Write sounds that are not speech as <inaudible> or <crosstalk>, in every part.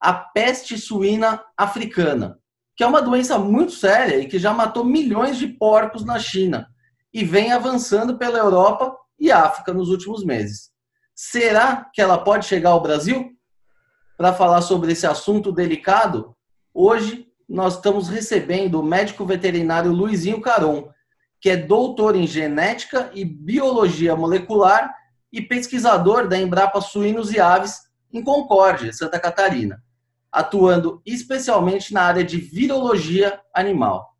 a peste suína africana, que é uma doença muito séria e que já matou milhões de porcos na China e vem avançando pela Europa e África nos últimos meses. Será que ela pode chegar ao Brasil? Para falar sobre esse assunto delicado, hoje nós estamos recebendo o médico veterinário Luizinho Caron, que é doutor em genética e biologia molecular e pesquisador da Embrapa Suínos e Aves em Concórdia, Santa Catarina atuando especialmente na área de virologia animal.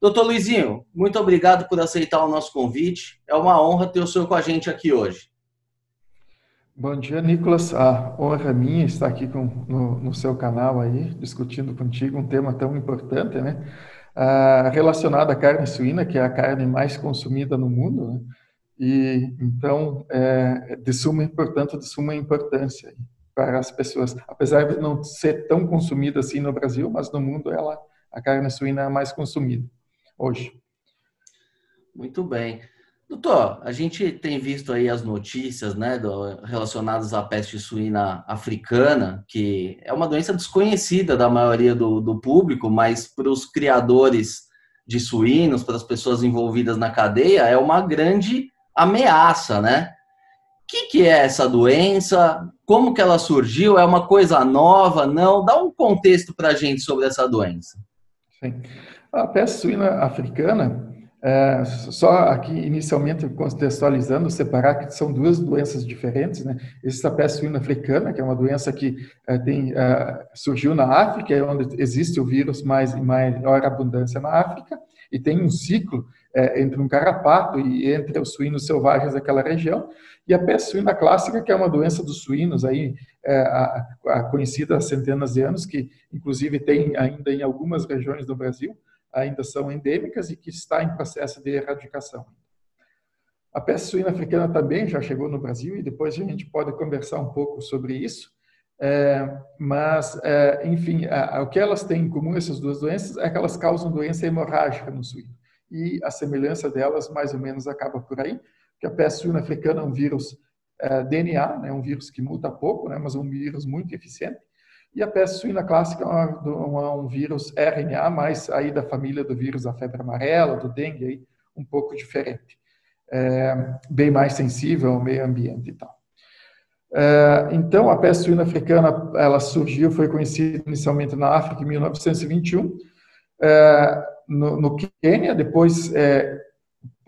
Doutor Luizinho, muito obrigado por aceitar o nosso convite. É uma honra ter o senhor com a gente aqui hoje. Bom dia, Nicolas. A honra é minha estar aqui com, no, no, seu canal aí, discutindo contigo um tema tão importante, né? Ah, relacionado à carne suína, que é a carne mais consumida no mundo, né? E então, é de suma importância, de suma importância para as pessoas. Apesar de não ser tão consumida assim no Brasil, mas no mundo ela a carne suína é mais consumida hoje. Muito bem. Doutor, a gente tem visto aí as notícias né, do, relacionadas à peste suína africana, que é uma doença desconhecida da maioria do, do público, mas para os criadores de suínos, para as pessoas envolvidas na cadeia, é uma grande ameaça, né? Que, que é essa doença? Como que ela surgiu? É uma coisa nova? Não? Dá um contexto para a gente sobre essa doença. Sim. A peste suína africana, é, só aqui inicialmente contextualizando, separar que são duas doenças diferentes, né? Existe a peste suína africana, que é uma doença que é, tem, é, surgiu na África, é onde existe o vírus mais em maior abundância na África, e tem um ciclo é, entre um carrapato e entre os suínos selvagens daquela região, e a peste suína clássica, que é uma doença dos suínos, aí, é, a, a conhecida há centenas de anos, que inclusive tem ainda em algumas regiões do Brasil, ainda são endêmicas e que está em processo de erradicação. A peste suína africana também já chegou no Brasil e depois a gente pode conversar um pouco sobre isso. É, mas, é, enfim, a, a, o que elas têm em comum, essas duas doenças, é que elas causam doença hemorrágica no suíno e a semelhança delas mais ou menos acaba por aí, que a peste suína africana é um vírus é, DNA, né, um vírus que muta pouco, né, mas um vírus muito eficiente, e a peste suína clássica é uma, um vírus RNA, mas aí da família do vírus da febre amarela, do dengue, aí, um pouco diferente, é, bem mais sensível ao meio ambiente e tal. É, então, a peste suína africana, ela surgiu, foi conhecida inicialmente na África em 1921, é, no, no Quênia, depois é,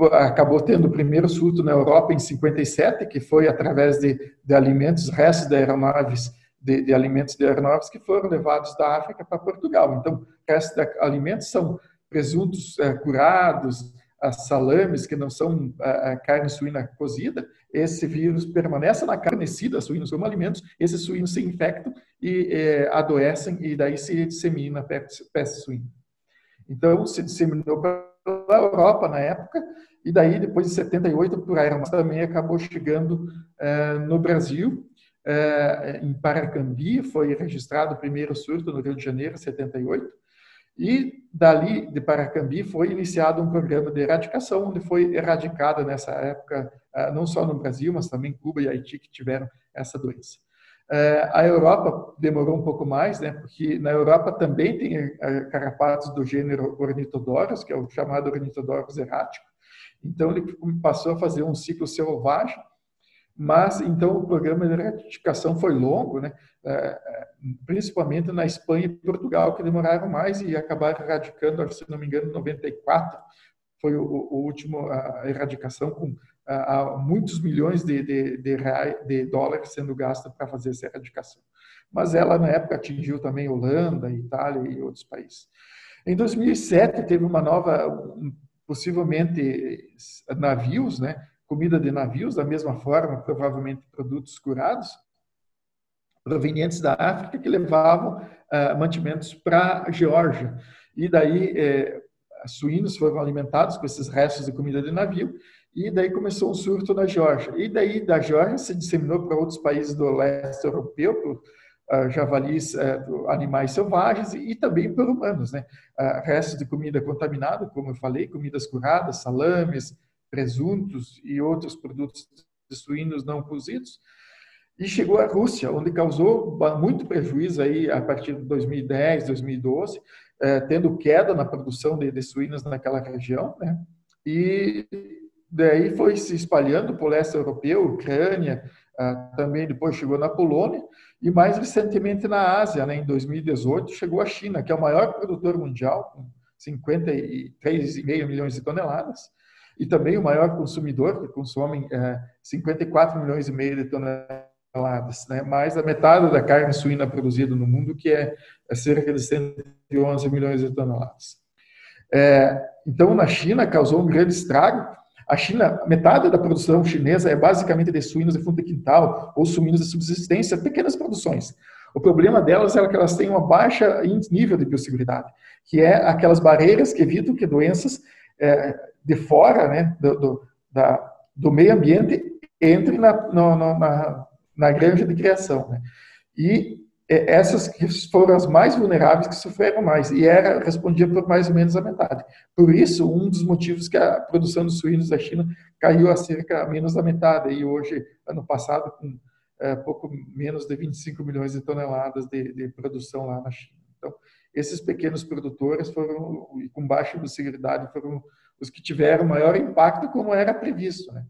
acabou tendo o primeiro surto na Europa em 57, que foi através de, de alimentos, restos de aeronaves, de, de, alimentos de aeronaves que foram levados da África para Portugal. Então, restos de alimentos são presuntos é, curados, salames, que não são a, a carne suína cozida, esse vírus permanece na carne da suínos como alimentos, esses suínos se infectam e é, adoecem, e daí se dissemina a peste suína. Então, se disseminou para a Europa na época, e daí, depois de 78, por aeronaves também acabou chegando é, no Brasil. É, em Paracambi, foi registrado o primeiro surto no Rio de Janeiro, 78, e dali de Paracambi foi iniciado um programa de erradicação, onde foi erradicada nessa época, é, não só no Brasil, mas também Cuba e Haiti que tiveram essa doença. A Europa demorou um pouco mais, né, porque na Europa também tem carrapatos do gênero Ornithodorus, que é o chamado Ornithodorus errático. Então ele passou a fazer um ciclo selvagem, mas então o programa de erradicação foi longo, né, é, principalmente na Espanha e Portugal, que demoraram mais e acabaram erradicando, se não me engano, em 94 foi o, o último a erradicação com há muitos milhões de, de, de, reais, de dólares sendo gastos para fazer essa erradicação. Mas ela, na época, atingiu também Holanda, Itália e outros países. Em 2007, teve uma nova, possivelmente navios, né? comida de navios, da mesma forma, provavelmente produtos curados, provenientes da África que levavam uh, mantimentos para a Geórgia. E daí eh, suínos foram alimentados com esses restos de comida de navio e daí começou um surto na Geórgia. E daí da Geórgia se disseminou para outros países do leste europeu, javalis, uh, animais selvagens e, também por humanos, né? Uh, restos de comida contaminada, como eu falei, comidas curadas, salames, presuntos e outros produtos suínos não cozidos. E chegou à Rússia, onde causou muito prejuízo aí a partir de 2010, 2012, eh, tendo queda na produção de, de suínos naquela região, né? E daí foi se espalhando para o leste europeu, Ucrânia, ah, também depois chegou na Polônia e mais recentemente na Ásia, né, em 2018 chegou a China, que é o maior produtor mundial, com 53,5 milhões de toneladas, e também o maior consumidor, que consome é, 54 milhões e meio de toneladas, né, mais da metade da carne suína produzida no mundo, que é, é cerca de 111 milhões de toneladas. É, então, na China, causou um grande estrago, a China, metade da produção chinesa é basicamente de suínos de fundo de quintal ou suínos de subsistência, pequenas produções. O problema delas é que elas têm uma baixa nível de biosseguridade, que é aquelas barreiras que evitam que doenças é, de fora né, do, do, da, do meio ambiente entrem na, no, na, na granja de criação. Né? E essas que foram as mais vulneráveis que sofreram mais e era respondia por mais ou menos a metade. Por isso, um dos motivos que a produção de suínos da China caiu a cerca menos da metade e hoje, ano passado, com é, pouco menos de 25 milhões de toneladas de, de, produção lá na China. Então, esses pequenos produtores foram com baixa biosseguridade foram os que tiveram maior impacto, como era previsto, né?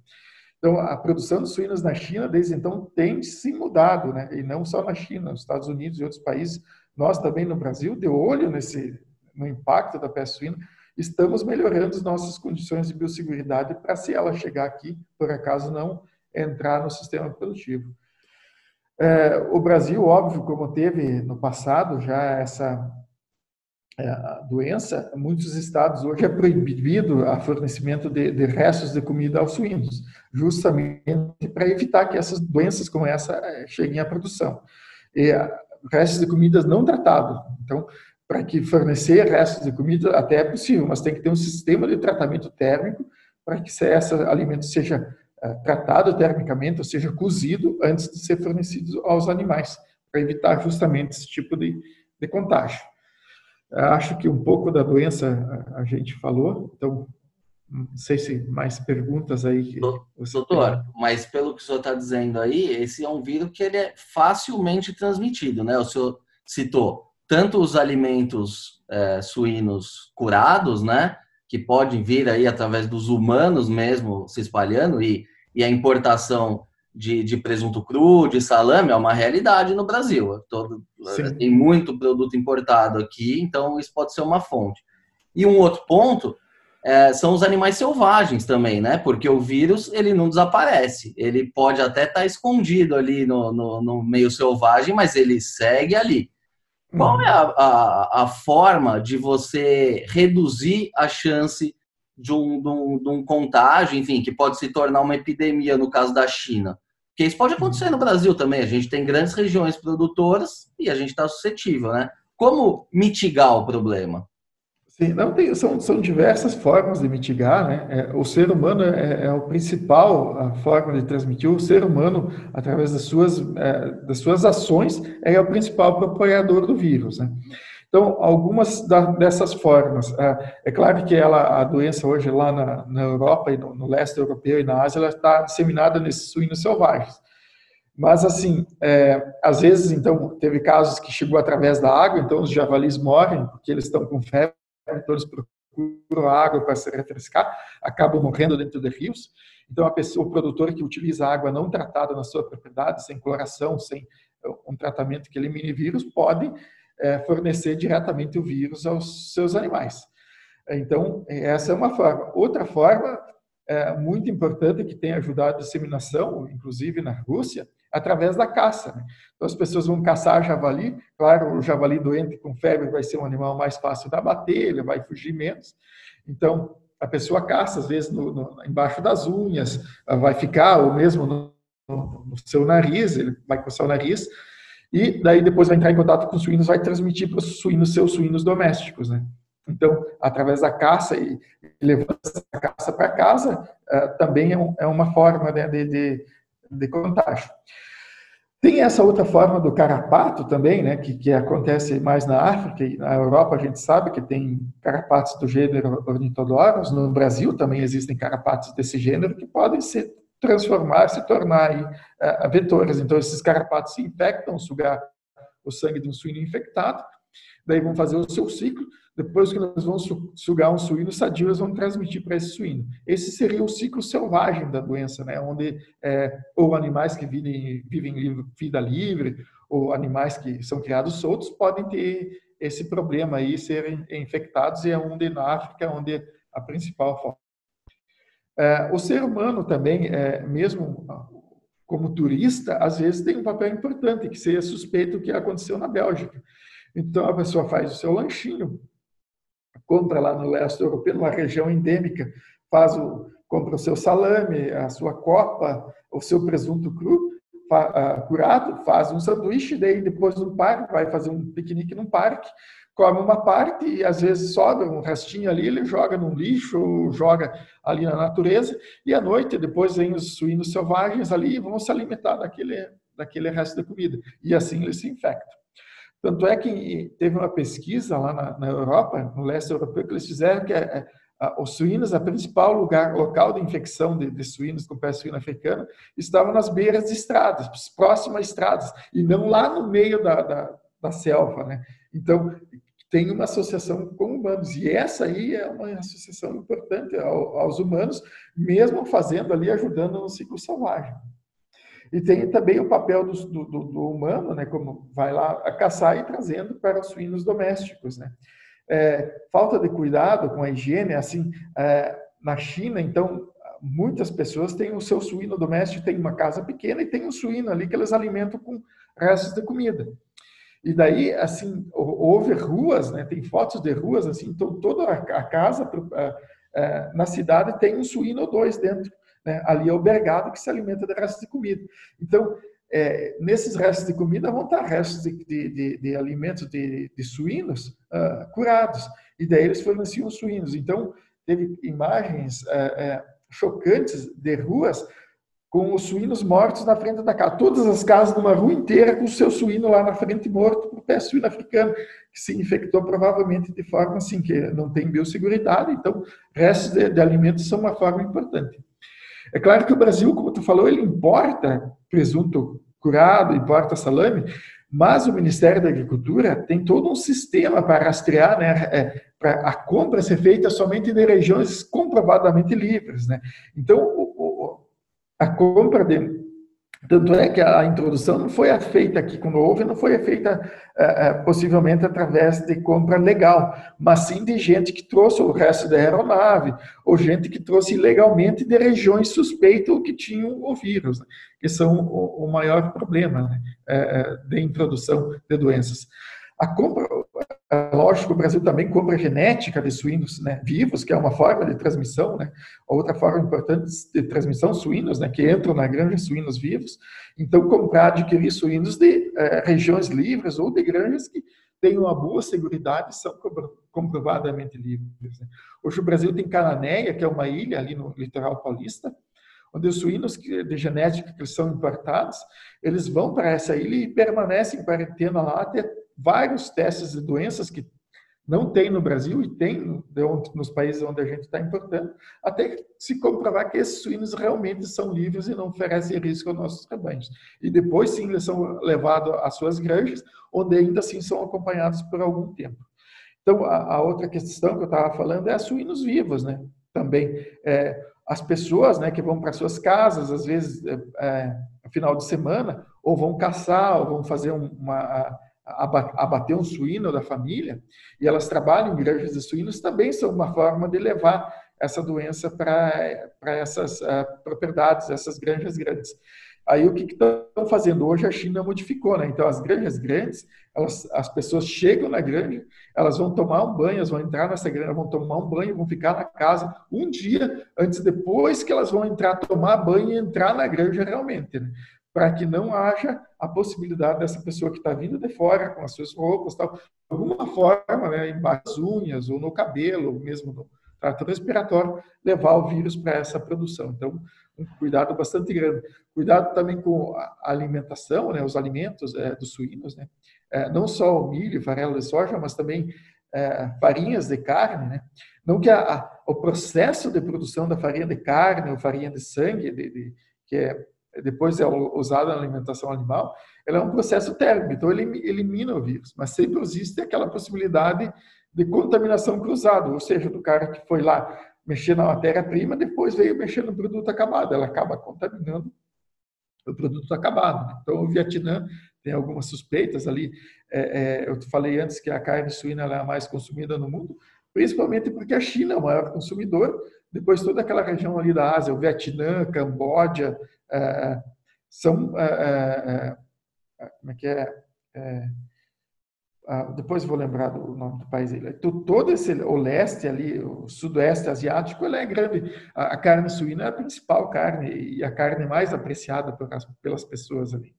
Então, a produção de suínos na China, desde então, tem se mudado, né? E não só na China, nos Estados Unidos e outros países. Nós também no Brasil, de olho nesse, no impacto da peste suína, estamos melhorando as nossas condições de biosseguridade para, se ela chegar aqui, por acaso não entrar no sistema produtivo. É, o Brasil, óbvio, como teve no passado já essa a doença, muitos estados hoje é proibido a fornecimento de, de restos de comida aos suínos, justamente para evitar que essas doenças como essa é, cheguem à produção. E restos de comidas não tratados. Então, para que fornecer restos de comida até é possível, mas tem que ter um sistema de tratamento térmico para que esse alimento seja é, tratado termicamente, ou seja, cozido antes de ser fornecido aos animais, para evitar justamente esse tipo de, de contágio. Acho que um pouco da doença a gente falou, então não sei se mais perguntas aí. Doutor, tem. mas pelo que o senhor está dizendo aí, esse é um vírus que ele é facilmente transmitido, né? O senhor citou tanto os alimentos é, suínos curados, né? Que podem vir aí através dos humanos mesmo se espalhando e, e a importação de, de, presunto cru, de salame, é uma realidade no Brasil. Todo, tem muito produto importado aqui, então isso pode ser uma fonte. E um outro ponto é, são os animais selvagens também, né? Porque o vírus ele não desaparece. Ele pode até estar tá escondido ali no, no, no, meio selvagem, mas ele segue ali. Qual é a, a, a forma de você reduzir a chance de um, de, um, de um contágio, enfim, que pode se tornar uma epidemia no caso da China? Porque isso pode acontecer no Brasil também. A gente tem grandes regiões produtoras e a gente está suscetível, né? Como mitigar o problema? Sim, não tem, são, são diversas formas de mitigar, né? É, o ser humano é, é, o principal a forma de transmitir. O ser humano, através das suas, é, das suas ações, é o principal propagador do vírus, né? Então, algumas dessas formas, é, é, claro que ela, a doença hoje lá na, na Europa e no, no, leste europeu e na Ásia, ela está disseminada nesses suínos selvagens. Mas, assim, é, às vezes, então, teve casos que chegou através da água, então os javalis morrem porque eles estão com febre, então eles procuram água para se refrescar, acabam morrendo dentro de rios. Então, a pessoa, o produtor que utiliza água não tratada na sua propriedade, sem cloração, sem um tratamento que elimine vírus, pode é, fornecer diretamente o vírus aos seus animais. Então, essa é uma forma. Outra forma é, muito importante que tem ajudado a disseminação, inclusive na Rússia, através da caça. Né? Então, as pessoas vão caçar javali. Claro, o javali doente com febre vai ser um animal mais fácil de abater, ele vai fugir menos. Então, a pessoa caça, às vezes, no, no, embaixo das unhas, vai ficar, ou mesmo no, no, seu nariz, ele vai coçar o nariz, E daí depois vai entrar em contato com os suínos, vai transmitir para os suínos, seus suínos domésticos, né? Então, através da caça e levando essa caça para casa, uh, também é, um, é, uma forma né, de, de, de, contágio. Tem essa outra forma do carrapato também, né, que, que acontece mais na África e na Europa a gente sabe que tem carrapatos do gênero Ornithodorus, no Brasil também existem carrapatos desse gênero que podem se transformar, se tornar aí, uh, vetores. Então, esses carrapatos se infectam, sugar o sangue de um suíno infectado, daí vão fazer o seu ciclo, depois que nós vamos sugar um suíno sadio, eles vão transmitir para esse suíno. Esse seria o ciclo selvagem da doença, né? onde é, ou animais que vivem, vivem vida livre, ou animais que são criados soltos, podem ter esse problema aí, serem infectados, e é onde na África, onde a principal o ser humano também, é, mesmo como turista, às vezes tem um papel importante, que seria suspeito que aconteceu na Bélgica. Então a pessoa faz o seu lanchinho, compra lá no leste europeu, numa região endêmica, faz o, compra o seu salame, a sua copa, o seu presunto cru, fa, uh, curado, faz um sanduíche, daí depois no parque, vai fazer um piquenique num parque, come uma parte e às vezes sobra um restinho ali, ele joga no lixo, joga ali na natureza, e à noite depois vem os suínos selvagens ali e vão se alimentar daquele, daquele resto da comida. E assim eles se infectam. Tanto é que teve uma pesquisa lá na, na Europa, no leste europeu, que eles fizeram que é, é, os suínos, a principal lugar, local de infecção de, de suínos com peste suína africana, estavam nas beiras de estradas, próximas a estradas, e não lá no meio da, da, da selva. Né? Então, tem uma associação com humanos, e essa aí é uma associação importante ao, aos humanos, mesmo fazendo ali, ajudando no ciclo selvagem. E tem também o papel do, do, do, humano, né, como vai lá a caçar e trazendo para os suínos domésticos. Né. É, falta de cuidado com a higiene, assim, é, na China, então, muitas pessoas têm o seu suíno doméstico, tem uma casa pequena e tem um suíno ali que eles alimentam com restos de comida. E daí, assim, houve ruas, né, tem fotos de ruas, assim, então toda a casa na cidade tem um suíno ou dois dentro né? Ali é o bergado que se alimenta de restos de comida. Então, é, nesses restos de comida vão estar restos de, de, de, de alimentos de, suínos uh, curados. E daí eles forneciam suínos. Então, teve imagens uh, uh, chocantes de ruas com os suínos mortos na frente da casa. Todas as casas numa rua inteira com o seu suíno lá na frente morto por pé suíno africano, que se infectou provavelmente de forma assim, que não tem biosseguridade. Então, restos de, de alimentos são uma forma importante. É claro que o Brasil, como tu falou, ele importa presunto curado, importa salame, mas o Ministério da Agricultura tem todo um sistema para rastrear, né, é, para a compra ser feita somente de regiões comprovadamente livres, né? Então, a compra de tanto é que a introdução não foi feita aqui quando houve, não foi feita é, é, possivelmente através de compra legal, mas sim de gente que trouxe o resto da aeronave, ou gente que trouxe ilegalmente de regiões suspeitas que tinham o vírus, né, que são o, maior problema né, é, de introdução de doenças. A compra, lógico, o Brasil também compra genética de suínos né, vivos, que é uma forma de transmissão, né? Outra forma importante de transmissão, suínos, né, que entram na granja suínos vivos. Então, comprar, adquirir suínos de é, regiões livres ou de granjas que têm uma boa segurança e são comprovadamente livres. Né? Hoje o Brasil tem Cananéia, que é uma ilha ali no litoral paulista, onde os suínos de genética que são importados, eles vão para essa ilha e permanecem em quarentena lá até vários testes de doenças que não tem no Brasil e tem nos países onde a gente está importando, até se comprovar que esses suínos realmente são livres e não oferecem risco aos nossos rebanhos. E depois, sim, eles são levados às suas granjas, onde ainda assim são acompanhados por algum tempo. Então, a, a outra questão que eu estava falando é os suínos vivos, né? Também, é, as pessoas né, que vão para suas casas, às vezes, é, é, final de semana, ou vão caçar, ou vão fazer uma abater um suíno da família, e elas trabalham em granjas de suínos, também são uma forma de levar essa doença para essas uh, propriedades, essas granjas grandes. Aí o que estão fazendo hoje? A China modificou, né? Então as granjas grandes, elas, as pessoas chegam na granja, elas vão tomar um banho, elas vão entrar nessa granja, vão tomar um banho, vão ficar na casa um dia antes, depois que elas vão entrar, tomar banho e entrar na granja realmente. Né? para que não haja a possibilidade dessa pessoa que está vindo de fora com as suas roupas, tal, de alguma forma, né, embaixo das unhas ou no cabelo, ou mesmo no trato respiratório, levar o vírus para essa produção. Então, um cuidado bastante grande. Cuidado também com a alimentação, né, os alimentos é, dos suínos, né, é, não só o milho, farelo de soja, mas também é, farinhas de carne, né? Não que a, a, o processo de produção da farinha de carne ou farinha de sangue, de, de, que é, depois é usada na alimentação animal, ela é um processo térmico, então ele elimina o vírus, mas sempre existe aquela possibilidade de contaminação cruzada, ou seja, do cara que foi lá mexer na matéria-prima, depois veio mexer no produto acabado, ela acaba contaminando o produto acabado. Então, o Vietnã tem algumas suspeitas ali. É, é, eu falei antes que a carne suína é a mais consumida no mundo, principalmente porque a China é o maior consumidor, depois toda aquela região ali da Ásia, o Vietnã, Camboja, é, são, é, é, é, como é que é, ah, depois vou lembrar do nome do país. Todo esse, o leste ali, o sudoeste asiático, ele é grande. A, carne suína é a principal carne e a carne mais apreciada pelas pessoas ali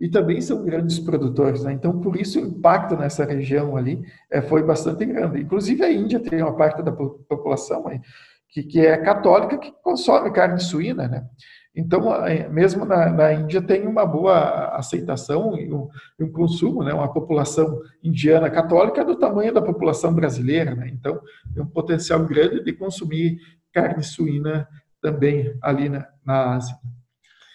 e também são grandes produtores. Né? Então, por isso, o impacto nessa região ali é, foi bastante grande. Inclusive, a Índia tem uma parte da população aí, que, que é católica que consome carne suína. Né? Então, mesmo na, na, Índia tem uma boa aceitação e um, um, consumo, né? uma população indiana católica do tamanho da população brasileira. Né? Então, tem um potencial grande de consumir carne suína também ali na, na Ásia.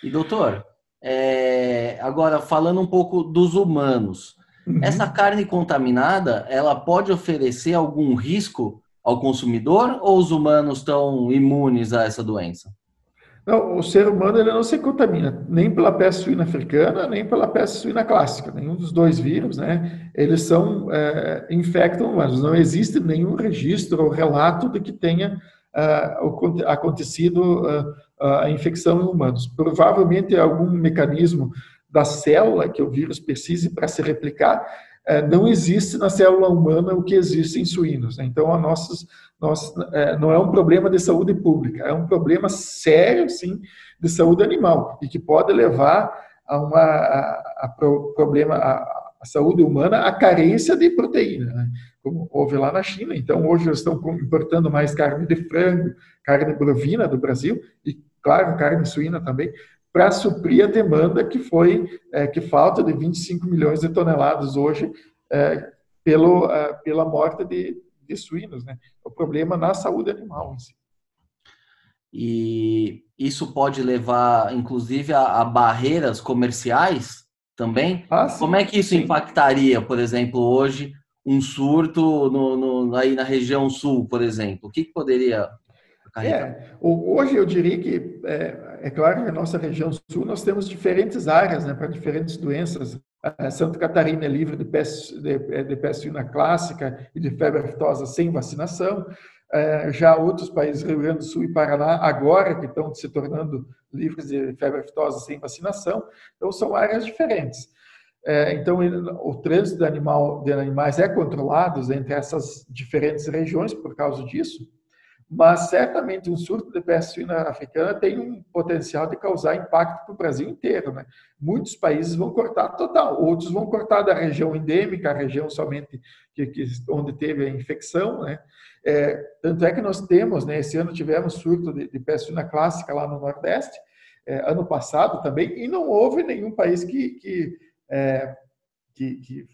E doutor, é, agora, falando um pouco dos humanos, uhum. essa carne contaminada, ela pode oferecer algum risco ao consumidor ou os humanos estão imunes a essa doença? Não, o ser humano ele não se contamina nem pela peste suína africana, nem pela peste suína clássica. Nenhum dos dois vírus, né? Eles são é, infectam humanos. Não existe nenhum registro ou relato de que tenha uh, acontecido a infecção em humanos. Provavelmente algum mecanismo da célula que o vírus precise para se replicar, é, não existe na célula humana o que existe em suínos. Né? Então, a nossas, nossa, é, não é um problema de saúde pública, é um problema sério, sim, de saúde animal e que pode levar a uma a, a problema a, a, saúde humana a carência de proteína, né? Como houve lá na China. Então, hoje eles estão importando mais carne de frango, carne bovina do Brasil e claro, carne suína também, para suprir a demanda que foi, é, que falta de 25 milhões de toneladas hoje é, pelo, é, pela morte de, de suínos, né? O problema na saúde animal em si. E isso pode levar, inclusive, a, a barreiras comerciais também? Ah, Como é que isso impactaria, por exemplo, hoje, um surto no, no, aí na região sul, por exemplo? O que, que poderia é, hoje eu diria que, é, é, claro na nossa região sul nós temos diferentes áreas né, para diferentes doenças. A Santa Catarina é livre de peste, de, é, de peste suína clássica e de febre aftosa sem vacinação. É, já outros países, Rio Grande do Sul e Paraná, agora que estão se tornando livres de febre aftosa sem vacinação. Então, são áreas diferentes. É, então, o trânsito de, animal, de animais é controlado entre essas diferentes regiões por causa disso mas certamente um surto de peste suína africana tem um potencial de causar impacto para o Brasil inteiro. Né? Muitos países vão cortar total, outros vão cortar da região endêmica, a região somente que, que onde teve a infecção. Né? É, tanto é que nós temos, né, esse ano tivemos surto de, de peste suína clássica lá no Nordeste, é, ano passado também, e não houve nenhum país que, que, é, que, que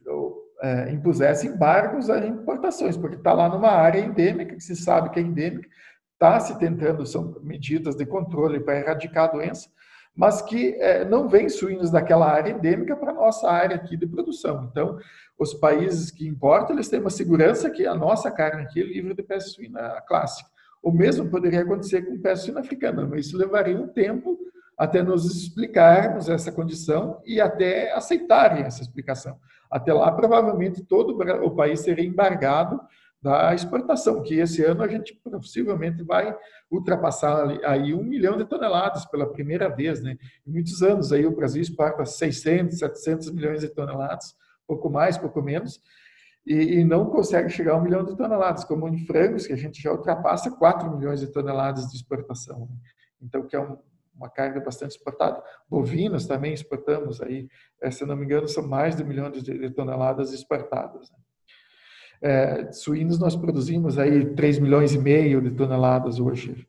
é, impusesse embargos a importações, porque está lá numa área endêmica, que se sabe que é endêmica, está se tentando, são medidas de controle para erradicar a doença, mas que é, não vem suínos daquela área endêmica para a nossa área aqui de produção. Então, os países que importam, eles têm uma segurança que a nossa carne aqui é livre de peste suína clássica. O mesmo poderia acontecer com peste suína africana, mas isso levaria um tempo até nos explicarmos essa condição e até aceitarem essa explicação. Até lá, provavelmente, todo o país seria embargado da exportação, que esse ano a gente possivelmente vai ultrapassar aí um milhão de toneladas pela primeira vez, né? Em muitos anos aí o Brasil exporta 600, 700 milhões de toneladas, pouco mais, pouco menos, e, e, não consegue chegar a um milhão de toneladas, como em frangos, que a gente já ultrapassa 4 milhões de toneladas de exportação. Né? Então, que é um, uma carne bastante exportada. Bovinos também exportamos aí, é, se não me engano, são mais de um milhão de toneladas exportadas. Né? É, suínos nós produzimos aí 3 milhões e meio de toneladas hoje.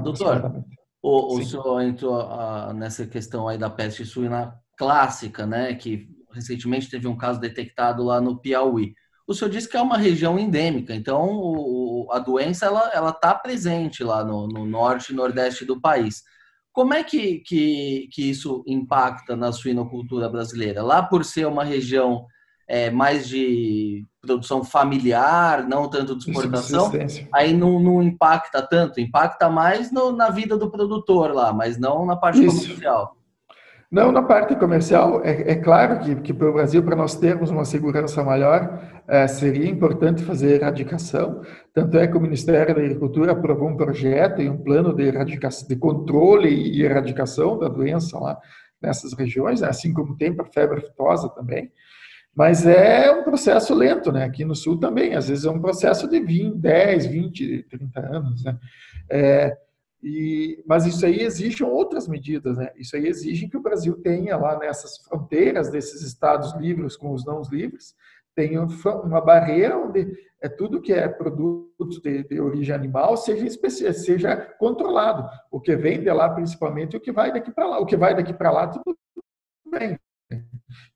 Doutor, o, o senhor entrou a, nessa questão aí da peste suína clássica, né? Que recentemente teve um caso detectado lá no Piauí. O senhor disse que é uma região endêmica, então o, a doença ela está presente lá no, no, norte e nordeste do país. Como é que, que, que isso impacta na suinocultura brasileira? Lá por ser uma região é, mais de produção familiar, não tanto de exportação, aí não, não, impacta tanto, impacta mais no, na vida do produtor lá, mas não na parte Isso. comercial. Não, na parte comercial, é, é claro que, que para o Brasil, para nós termos uma segurança maior, é, seria importante fazer erradicação. Tanto é que o Ministério da Agricultura aprovou um projeto e um plano de, erradicação, de controle e erradicação da doença lá nessas regiões, assim como tem para febre aftosa também. Mas é um processo lento, né? Aqui no Sul também, às vezes é um processo de 20, 10, 20, 30 anos, né? É, e, mas isso aí exigem outras medidas, né? Isso aí exige que o Brasil tenha lá nessas fronteiras desses estados livres com os não livres, tenha uma barreira onde é tudo que é produto de, de origem animal seja seja controlado. O que vem de lá principalmente, o que vai daqui para lá, o que vai daqui para lá tudo bem.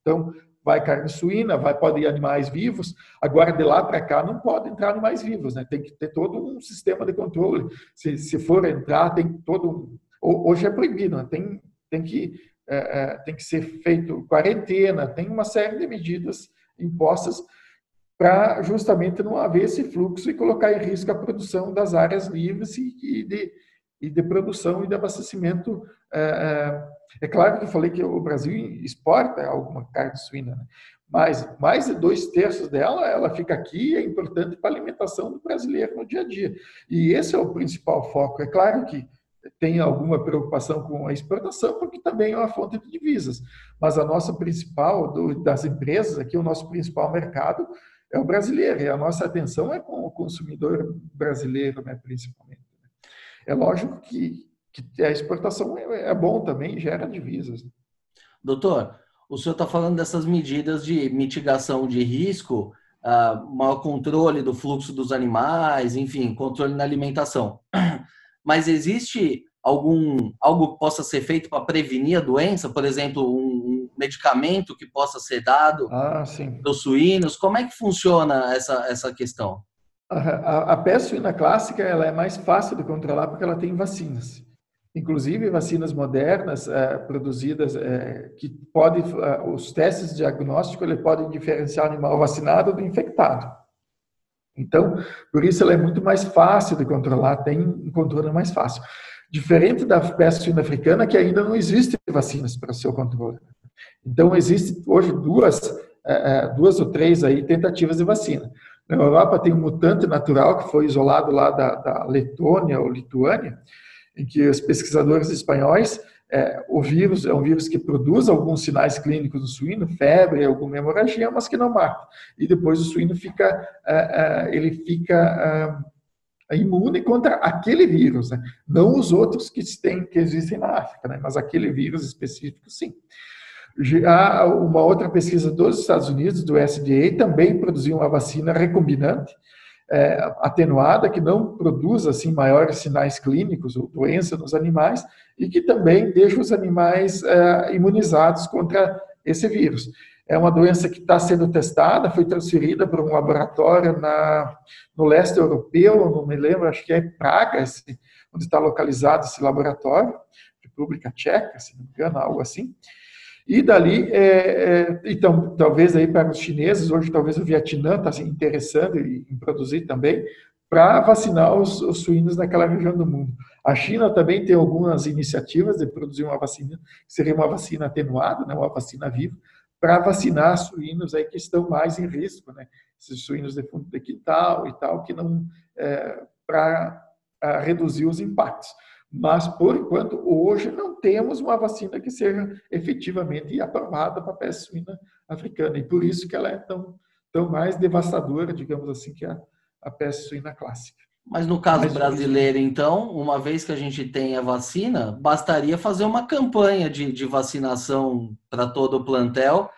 Então vai carne suína, vai pode ir animais vivos. Agora de lá para cá não pode entrar animais vivos, né? Tem que ter todo um sistema de controle. Se, se for entrar, tem todo um, hoje é proibido, né? tem tem que é, é, tem que ser feito quarentena, tem uma série de medidas impostas para justamente não haver esse fluxo e colocar em risco a produção das áreas livres e, de e de produção e de abastecimento. É, é, claro que eu falei que o Brasil exporta alguma carne suína, né? mas mais de dois terços dela ela fica aqui e é importante para a alimentação do brasileiro no dia a dia. E esse é o principal foco. É claro que tem alguma preocupação com a exportação, porque também é uma fonte de divisas. Mas a nossa principal, das empresas aqui, o nosso principal mercado é o brasileiro, e a nossa atenção é com o consumidor brasileiro, né, principalmente. É lógico que, que a exportação é, é bom também, gera divisas. Né? Doutor, o senhor está falando dessas medidas de mitigação de risco, uh, maior controle do fluxo dos animais, enfim, controle na alimentação. <clears throat> Mas existe algum algo que possa ser feito para prevenir a doença? Por exemplo, um, medicamento que possa ser dado ah, suínos? Como é que funciona essa, essa questão? A, a peste suína clássica ela é mais fácil de controlar porque ela tem vacinas. Inclusive vacinas modernas é, produzidas é, que pode é, os testes diagnósticos ele podem diferenciar animal vacinado do infectado. Então, por isso ela é muito mais fácil de controlar, tem um controle mais fácil. Diferente da peste africana, que ainda não existe vacinas para seu controle. Então, existe hoje duas, duas ou três aí tentativas de vacina. Na Europa tem um mutante natural que foi isolado lá da, da Letônia ou Lituânia, em que os pesquisadores espanhóis, é, o vírus é um vírus que produz alguns sinais clínicos no suíno, febre, alguma hemorragia, mas que não mata. E depois o suíno fica, é, é, ele fica é, imune contra aquele vírus, né? não os outros que, tem, que existem na África, né? mas aquele vírus específico, sim. Já uma outra pesquisa dos Estados Unidos, do SDA, também produziu uma vacina recombinante, é, atenuada, que não produz assim maiores sinais clínicos ou doença nos animais e que também deixa os animais é, imunizados contra esse vírus. É uma doença que está sendo testada, foi transferida para um laboratório na, no leste europeu, não me lembro, acho que é Praga, esse, onde está localizado esse laboratório, República Tcheca, se não me engano, algo assim. E dali, é, é, então, talvez aí para os chineses, hoje talvez o Vietnã está se interessando em, produzir também, para vacinar os, os, suínos naquela região do mundo. A China também tem algumas iniciativas de produzir uma vacina, que seria uma vacina atenuada, né, uma vacina viva, para vacinar suínos aí que estão mais em risco, né, esses suínos de fundo de quintal e tal, que não, é, para reduzir os impactos. Mas, por enquanto, hoje não temos uma vacina que seja efetivamente aprovada para a peste suína africana. E por isso que ela é tão, tão mais devastadora, digamos assim, que a, a peste suína clássica. Mas no caso Mas, brasileiro, então, uma vez que a gente tem a vacina, bastaria fazer uma campanha de, de vacinação para todo o plantel,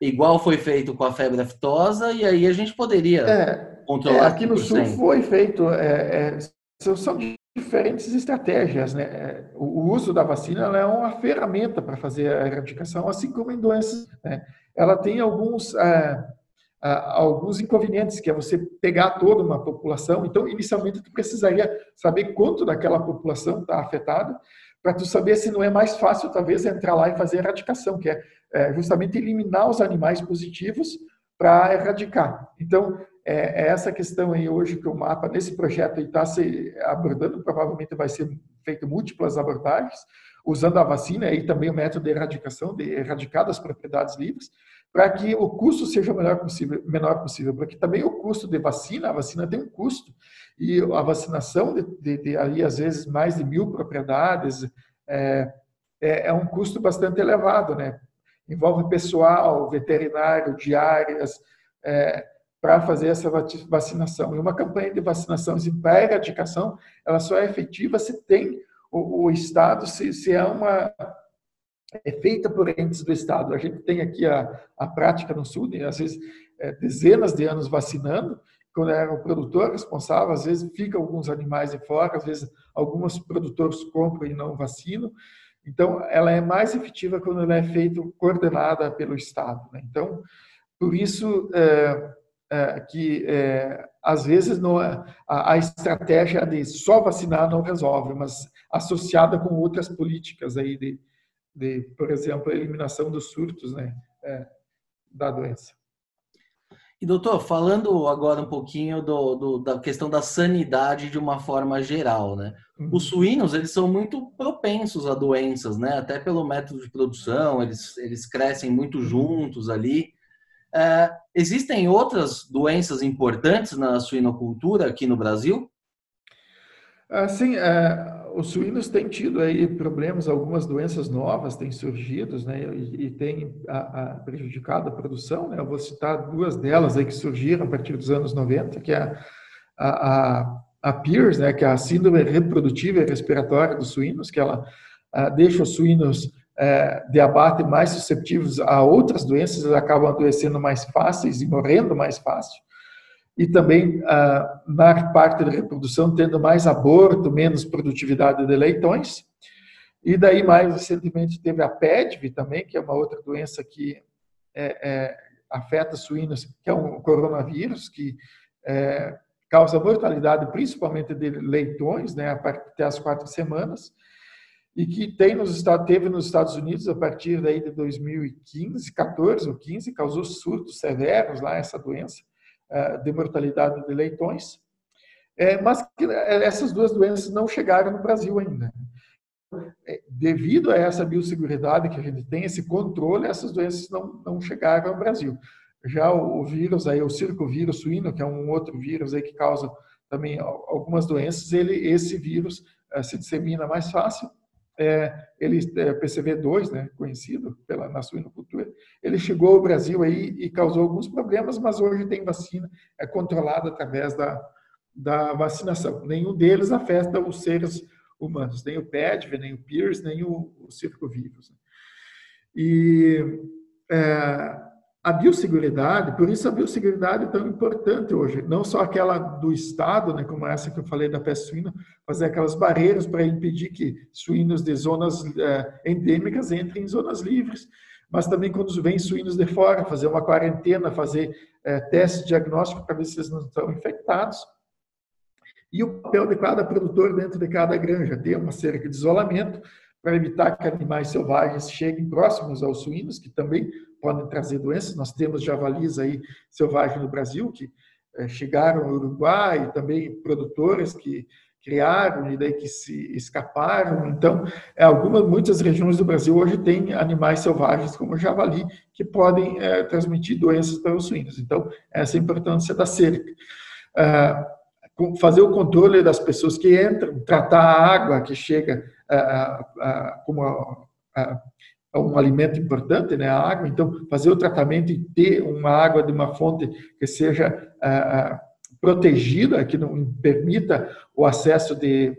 igual foi feito com a febre aftosa, e aí a gente poderia é, controlar. É, aqui no Sul foi feito, é, é, são diferentes estratégias. Né? O uso da vacina é uma ferramenta para fazer a erradicação, assim como em doenças. Né? Ela tem alguns. É, alguns inconvenientes, que é você pegar toda uma população. Então, inicialmente, tu precisaria saber quanto daquela população está afetada, para tu saber se não é mais fácil, talvez, entrar lá e fazer a erradicação, que é, é justamente eliminar os animais positivos para erradicar. Então, é, é, essa questão aí hoje que o mapa, nesse projeto, está se abordando, provavelmente vai ser feito múltiplas abordagens, usando a vacina e também o método de erradicação, de erradicar das propriedades livres, para que o custo seja o possível, menor possível, porque também o custo de vacina, a vacina tem um custo, e a vacinação de, de, de ali, às vezes, mais de mil propriedades, é, é, é, um custo bastante elevado, né? Envolve pessoal, veterinário, diárias, é, para fazer essa vacinação. E uma campanha de vacinação para erradicação, ela só é efetiva se tem o, o Estado, se, se é uma é feita por entes do Estado. A gente tem aqui a, a prática no Sul, às vezes é, dezenas de anos vacinando, quando era o produtor responsável, às vezes fica alguns animais de fora, às vezes alguns produtores compram e não vacinam. Então, ela é mais efetiva quando ela é feita coordenada pelo Estado. Né? Então, por isso é, é, que é, às vezes é, a, a, estratégia de só vacinar não resolve, mas associada com outras políticas aí de, de, por exemplo, a eliminação dos surtos né, é, da doença. E doutor, falando agora um pouquinho do, do, da questão da sanidade de uma forma geral, né? Uhum. Os suínos eles são muito propensos a doenças, né? Até pelo método de produção, eles, eles crescem muito juntos ali. É, existem outras doenças importantes na suinocultura aqui no Brasil? Ah, sim, é, os suínos têm tido aí problemas, algumas doenças novas têm surgido, né, e, e têm a, a prejudicado a produção, né, eu vou citar duas delas aí que surgiram a partir dos anos 90, que é a, a, a PIRS, né, que é a síndrome reprodutiva e respiratória dos suínos, que ela deixa os suínos de abate mais susceptíveis a outras doenças, eles acabam adoecendo mais fáceis e morrendo mais fácil e também ah, na parte da reprodução tendo mais aborto, menos produtividade de leitões. E daí mais recentemente teve a PEDV também, que é uma outra doença que é, é, afeta suínos, que é um coronavírus que é, causa mortalidade principalmente de leitões, né, até as quatro semanas, e que tem nos teve nos Estados Unidos a partir daí de 2015, 14 ou 15, causou surtos severos lá essa doença. Eh, de mortalidade de leitões, é, mas que eh, essas duas doenças não chegaram no Brasil ainda. É, devido a essa biosseguridade que a gente tem, esse controle, essas doenças não, não chegaram ao Brasil. Já o, vírus, aí, o circovírus suíno, que é um outro vírus aí que causa também algumas doenças, ele, esse vírus se dissemina mais fácil é, ele é, PCV2, né, conhecido pela, na suinocultura, ele chegou ao Brasil aí e causou alguns problemas, mas hoje tem vacina, é controlada através da, da vacinação. Nenhum deles afeta os seres humanos, nem o PEDV, nem o PIRS, nem o, o circovírus. E é, a biosseguridade, por isso a biosseguridade é tão importante hoje, não só aquela do Estado, né, como essa que eu falei da peste suína, fazer aquelas barreiras para impedir que suínos de zonas é, endêmicas entrem em zonas livres, mas também quando vem suínos de fora, fazer uma quarentena, fazer é, teste diagnóstico para ver se eles não estão infectados. E o papel de cada produtor dentro de cada granja, ter uma cerca de isolamento para evitar que animais selvagens cheguem próximos aos suínos, que também podem trazer doenças. Nós temos javalis aí selvagens no Brasil que é, chegaram ao Uruguai, e também produtores que criaram e daí que se escaparam. Então, é, algumas, muitas regiões do Brasil hoje têm animais selvagens como o javali que podem é, transmitir doenças para os suínos. Então, essa é a importância da cerca. É, fazer o controle das pessoas que entram, tratar a água que chega como a, é um alimento importante, né, a água. Então, fazer o tratamento e ter uma água de uma fonte que seja protegida, que não permita o acesso de,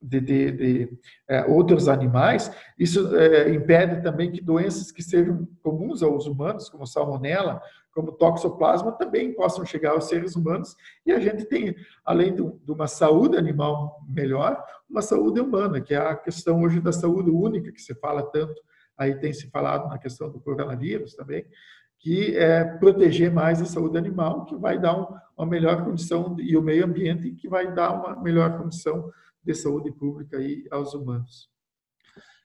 de, de, de é, outros animais. Isso é, impede também que doenças que sejam comuns aos humanos, como salmonela, como toxoplasma, também possam chegar aos seres humanos. E a gente tem, além de uma saúde animal melhor, uma saúde humana, que é a questão hoje da saúde única, que se fala tanto, aí tem se falado na questão do coronavírus também, que é proteger mais a saúde animal, que vai dar um, uma melhor condição, e o meio ambiente, que vai dar uma melhor condição de saúde pública aí aos humanos.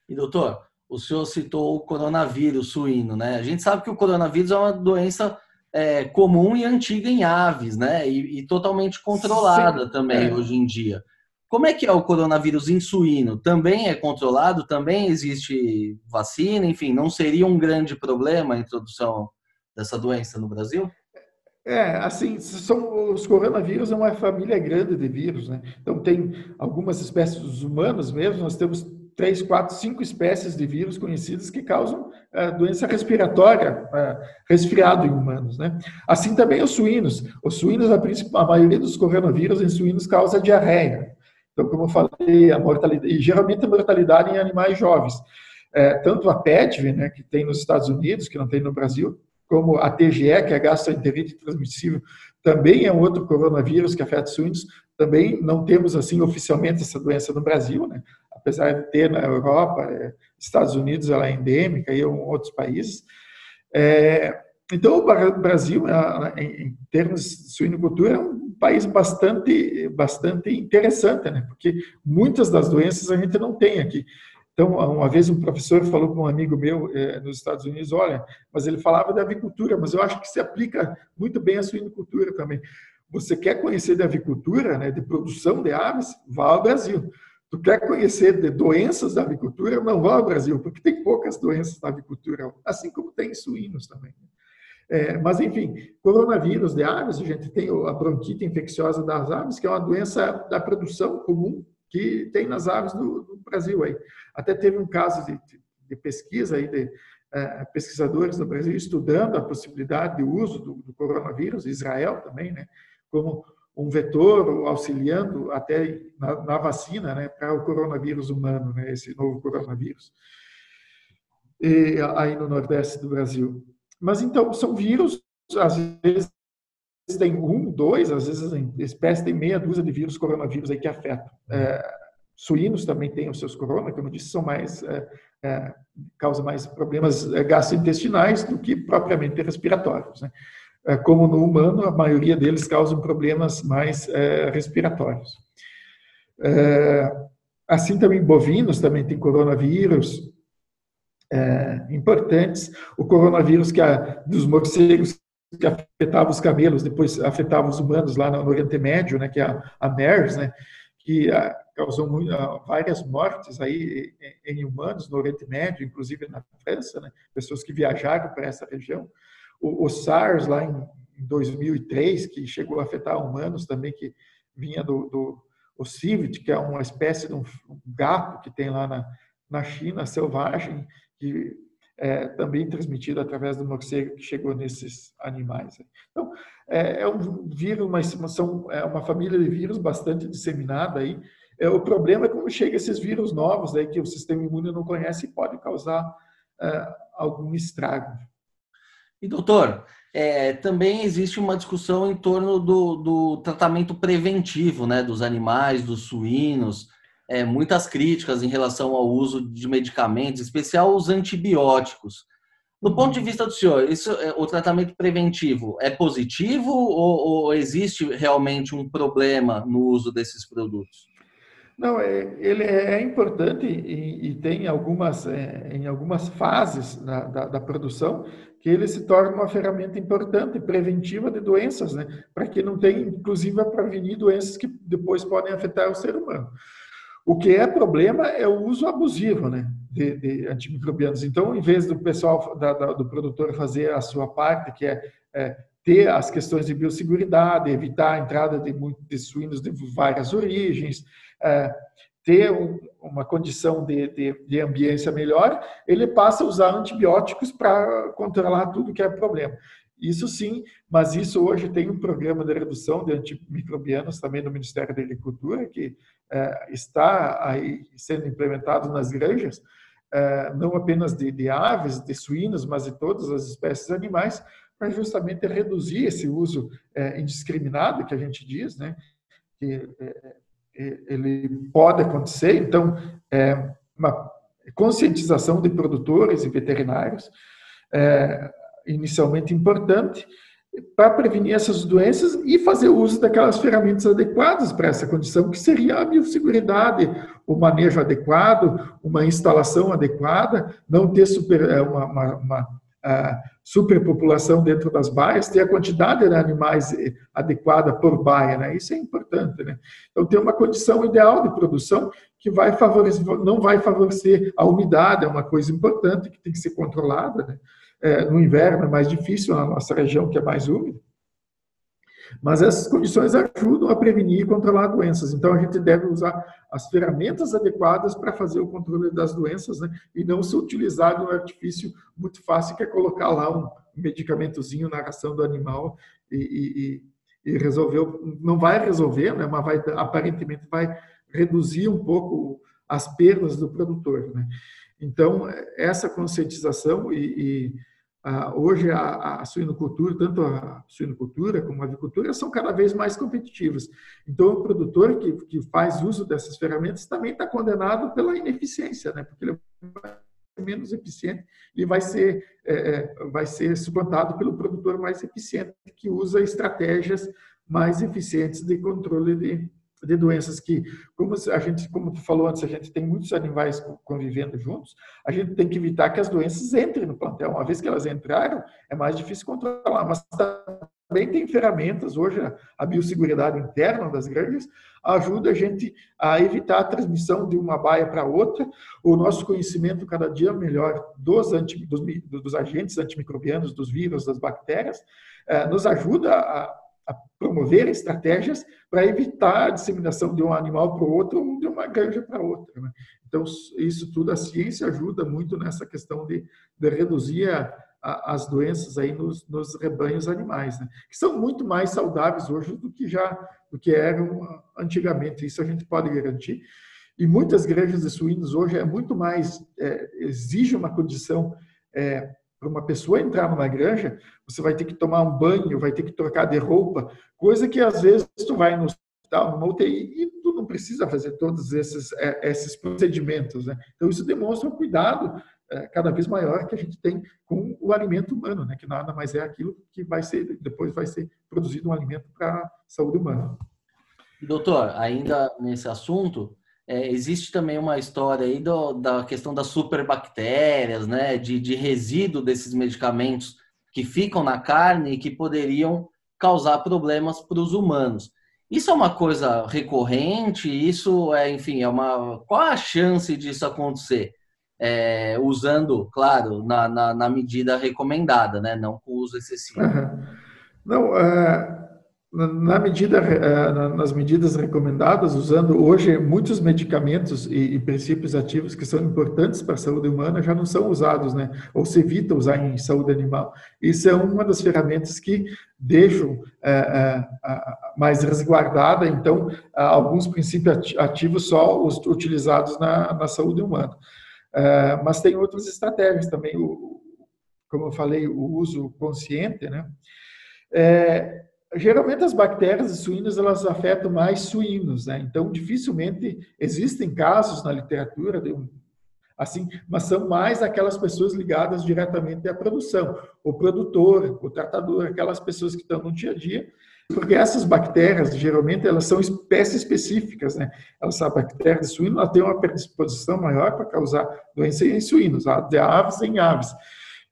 E doutor, o senhor citou o coronavírus suíno, né? A gente sabe que o coronavírus é uma doença é, comum e antiga em aves, né? E, e totalmente controlada Sim, também é. hoje em dia. Como é que é o coronavírus em suíno? Também é controlado? Também existe vacina? Enfim, não seria um grande problema a introdução dessa doença no Brasil? É, assim, são, os coronavírus é uma família grande de vírus, né? Então, tem algumas espécies humanas mesmo, nós temos três, quatro, cinco espécies de vírus conhecidas que causam é, doença respiratória, é, resfriado em humanos, né? Assim também os suínos. Os suínos, a, a maioria dos coronavírus em suínos causa diarreia. Então, como eu falei, a mortalidade, e geralmente a mortalidade em animais jovens. É, tanto a PETV, né, que tem nos Estados Unidos, que não tem no Brasil, como a TGE, que é gastroenterite transmissível, também é um outro coronavírus que afeta suínos. Também não temos, assim, oficialmente essa doença no Brasil, né? apesar de ter na Europa, é, Estados Unidos, ela é endêmica e em outros países. É, então, o Brasil, em termos de suinocultura, é um país bastante, bastante interessante, né? porque muitas das doenças a gente não tem aqui. Então, uma vez um professor falou com um amigo meu eh, nos Estados Unidos, olha, mas ele falava da avicultura, mas eu acho que se aplica muito bem à suinocultura também. Você quer conhecer da avicultura, né, de produção de aves, vá ao Brasil. Tu quer conhecer de doenças da avicultura, não vá ao Brasil, porque tem poucas doenças da avicultura, assim como tem suínos também. É, mas, enfim, coronavírus de aves, a gente tem a bronquite infecciosa das aves, que é uma doença da produção comum que tem nas aves do, do Brasil aí. Até teve um caso de, de pesquisa aí de é, pesquisadores no Brasil estudando a possibilidade de uso do, do, coronavírus, Israel também, né, como um vetor auxiliando até na, na vacina, né, para o coronavírus humano, né, esse novo coronavírus, e, aí no nordeste do Brasil. Mas então são vírus, às vezes tem um, dois, às vezes em espécie tem meia dúzia de vírus coronavírus aí que afetam. É, suínos também têm os seus corona, como eu disse, são mais é, é, causa mais problemas é, gastrointestinais do que propriamente respiratórios. Né? É, como no humano, a maioria deles causam problemas mais é, respiratórios. assim também bovinos também tem coronavírus importantes. O coronavírus que a, dos morcegos que afetava os camelos, depois afetava os humanos lá no Oriente Médio, né, que é a, a MERS, né, que a, ah, causou muito, ah, várias mortes aí em, humanos no Oriente Médio, inclusive na França, né, pessoas que viajaram para essa região. O, o SARS lá em, em, 2003, que chegou a afetar humanos também, que vinha do, do o CIVIT, que é uma espécie de um gato que tem lá na, na China, selvagem, que é, também transmitido através do morcego que chegou nesses animais. Então, é, é um vírus, uma, são, é uma família de vírus bastante disseminada aí. É, o problema é quando chega esses vírus novos aí que o sistema imune não conhece e pode causar é, algum estrago. E doutor, é, também existe uma discussão em torno do, do tratamento preventivo, né, dos animais, dos suínos é, muitas críticas em relação ao uso de medicamentos, em especial os antibióticos. No ponto de vista do senhor, isso, é, o tratamento preventivo é positivo ou, ou existe realmente um problema no uso desses produtos? Não, é, ele é importante e, e tem algumas, é, em algumas fases da, da, da, produção que ele se torna uma ferramenta importante, preventiva de doenças, né? para que não tenha, inclusive, a prevenir doenças que depois podem afetar o ser humano. O que é problema é o uso abusivo né, de, de antimicrobianos. Então, em vez do pessoal, da, da, do produtor fazer a sua parte, que é, é, ter as questões de biosseguridade, evitar a entrada de, de suínos de várias origens, é, ter um, uma condição de, de, de, ambiência melhor, ele passa a usar antibióticos para controlar tudo que é problema. Isso sim, mas isso hoje tem um programa de redução de antimicrobianos também no Ministério da Agricultura, que é, está aí sendo implementado nas granjas, é, não apenas de, de, aves, de suínos, mas de todas as espécies animais, para justamente reduzir esse uso é, indiscriminado que a gente diz, né? Que ele pode acontecer. Então, uma conscientização de produtores e veterinários, é, inicialmente importante, para prevenir essas doenças e fazer uso daquelas ferramentas adequadas para essa condição, que seria a biosseguridade, o manejo adequado, uma instalação adequada, não ter super, é, uma, uma, uma superpopulação dentro das baias, ter a quantidade de animais eh, adequada por baia, né? Isso é importante, né? Então, ter uma condição ideal de produção que vai favorecer, não vai favorecer a umidade, é uma coisa importante que tem que ser controlada, né? É, no inverno é mais difícil na nossa região, que é mais úmida. Mas essas condições ajudam a prevenir e controlar doenças. Então, a gente deve usar as ferramentas adequadas para fazer o controle das doenças né? e não se utilizar de um artifício muito fácil, que é colocar lá um medicamentozinho na ração do animal e, e, e. Não vai resolver, né? mas vai, aparentemente vai reduzir um pouco as perdas do produtor. Né? Então, essa conscientização e, e ah, hoje a, a, suinocultura, tanto a suinocultura como a avicultura, são cada vez mais competitivas. Então, o produtor que, que faz uso dessas ferramentas também está condenado pela ineficiência, né? porque ele vai ser menos eficiente e vai ser, é, é, vai ser suplantado pelo produtor mais eficiente, que usa estratégias mais eficientes de controle de, de doenças que, como a gente, como tu falou antes, a gente tem muitos animais convivendo juntos, a gente tem que evitar que as doenças entrem no plantel. Uma vez que elas entraram, é mais difícil controlar, mas também tem ferramentas, hoje a biosseguridade interna das granjas ajuda a gente a evitar a transmissão de uma baia para outra, o nosso conhecimento cada dia melhor dos, anti, dos, dos agentes antimicrobianos, dos vírus, das bactérias, eh, nos ajuda a a promover estratégias para evitar a disseminação de um animal para o outro ou de uma granja para outra. Né? Então, isso tudo, a ciência ajuda muito nessa questão de, de reduzir a, a, as doenças aí nos, nos rebanhos animais, né? que são muito mais saudáveis hoje do que já do que eram antigamente. Isso a gente pode garantir. E muitas granjas de suínos hoje é muito mais, é, exige uma condição é, para uma pessoa entrar numa granja, você vai ter que tomar um banho, vai ter que trocar de roupa, coisa que às vezes tu vai no hospital, numa UTI, e tu não precisa fazer todos esses, é, esses procedimentos. Né? Então, isso demonstra um cuidado é, cada vez maior que a gente tem com o alimento humano, né? que nada mais é aquilo que vai ser, depois vai ser produzido um alimento para a saúde humana. Doutor, ainda nesse assunto, é, existe também uma história aí do, da questão das superbactérias, né, de, de resíduo desses medicamentos que ficam na carne e que poderiam causar problemas para os humanos. Isso é uma coisa recorrente? Isso é, enfim, é uma. Qual a chance disso acontecer? É, usando, claro, na, na, na, medida recomendada, né? Não com uso excessivo. Uhum. Não, uh, na medida, eh, nas medidas recomendadas, usando hoje muitos medicamentos e, princípios ativos que são importantes para a saúde humana já não são usados, né? Ou se evita usar em saúde animal. Isso é uma das ferramentas que deixam é, é, mais resguardada, então, alguns princípios ativos só os utilizados na, na saúde humana. Mas tem outras estratégias também, como eu falei, o uso consciente, né? É, geralmente as bactérias suínas elas afetam mais suínos, né? Então dificilmente existem casos na literatura de um, assim, mas são mais aquelas pessoas ligadas diretamente à produção, o produtor, o tratador, aquelas pessoas que estão no dia a dia, porque essas bactérias geralmente elas são espécies específicas, né? Elas são bactérias de suíno, ela tem uma predisposição maior para causar doença em suínos, de aves em aves.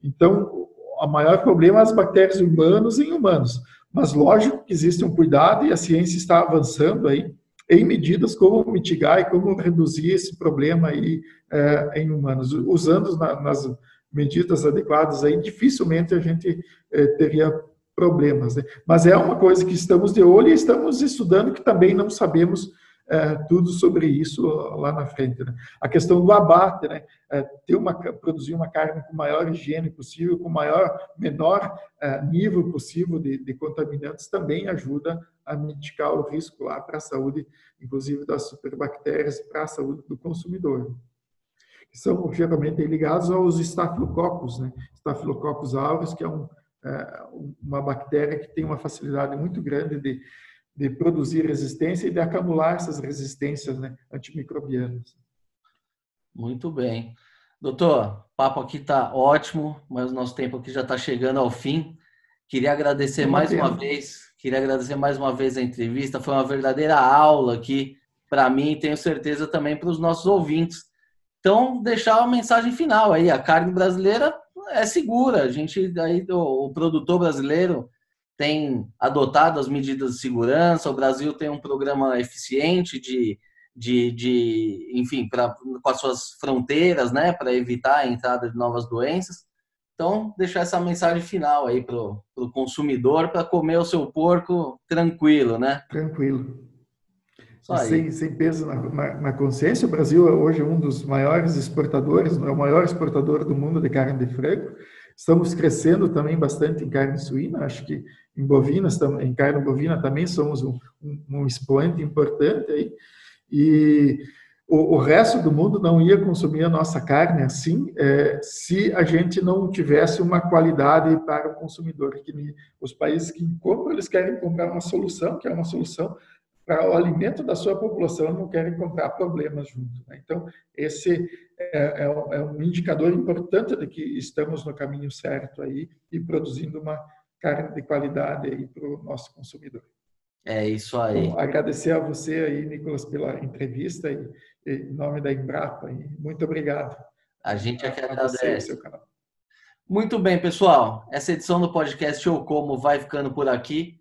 Então, o maior problema é as bactérias humanos em humanos. Mas lógico que existe um cuidado e a ciência está avançando aí em medidas como mitigar e como reduzir esse problema aí é, em humanos. Usando na, nas medidas adequadas aí, dificilmente a gente é, teria problemas. Né? Mas é uma coisa que estamos de olho e estamos estudando que também não sabemos é, tudo sobre isso lá na frente. Né? A questão do abate, né? É, ter uma, produzir uma carne com maior higiene possível, com maior, menor é, nível possível de, de, contaminantes, também ajuda a mitigar o risco lá para a saúde, inclusive das superbactérias, para a saúde do consumidor. Que são geralmente ligados aos estafilococos, né? Staphylococcus aureus, que é um, é, uma bactéria que tem uma facilidade muito grande de de produzir resistência e de acumular essas resistências né, antimicrobianas. Muito bem. Doutor, o papo aqui está ótimo, mas o nosso tempo aqui já está chegando ao fim. Queria agradecer mais pena. uma vez, queria agradecer mais uma vez a entrevista. Foi uma verdadeira aula aqui para mim e tenho certeza também para os nossos ouvintes. Então, deixar uma mensagem final aí. A carne brasileira é segura. A gente, aí, o, o produtor brasileiro tem adotado as medidas de segurança, o Brasil tem um programa eficiente de, de, de enfim, pra, com as suas fronteiras, né, para evitar a entrada de novas doenças. Então, deixar essa mensagem final aí para o consumidor para comer o seu porco tranquilo, né? Tranquilo. Sem, sem peso na, na, na, consciência, o Brasil é hoje um dos maiores exportadores, é o maior exportador do mundo de carne de frango. Estamos crescendo também bastante em carne suína, acho que em bovinas, em carne bovina também somos um, um, um expoente importante aí. E o, o, resto do mundo não ia consumir a nossa carne assim é, se a gente não tivesse uma qualidade para o consumidor. Que os países que compram, eles querem comprar uma solução, que é uma solução para o alimento da sua população, não querem comprar problemas junto. Né? Então, esse é, é, é um indicador importante de que estamos no caminho certo aí e produzindo uma carne de qualidade aí para o nosso consumidor. É isso aí. Então, agradecer a você aí, Nicolas, pela entrevista e, em nome da Embrapa. E muito obrigado. A gente é que agradece. Muito bem, pessoal. Essa edição do podcast Ou Como vai ficando por aqui.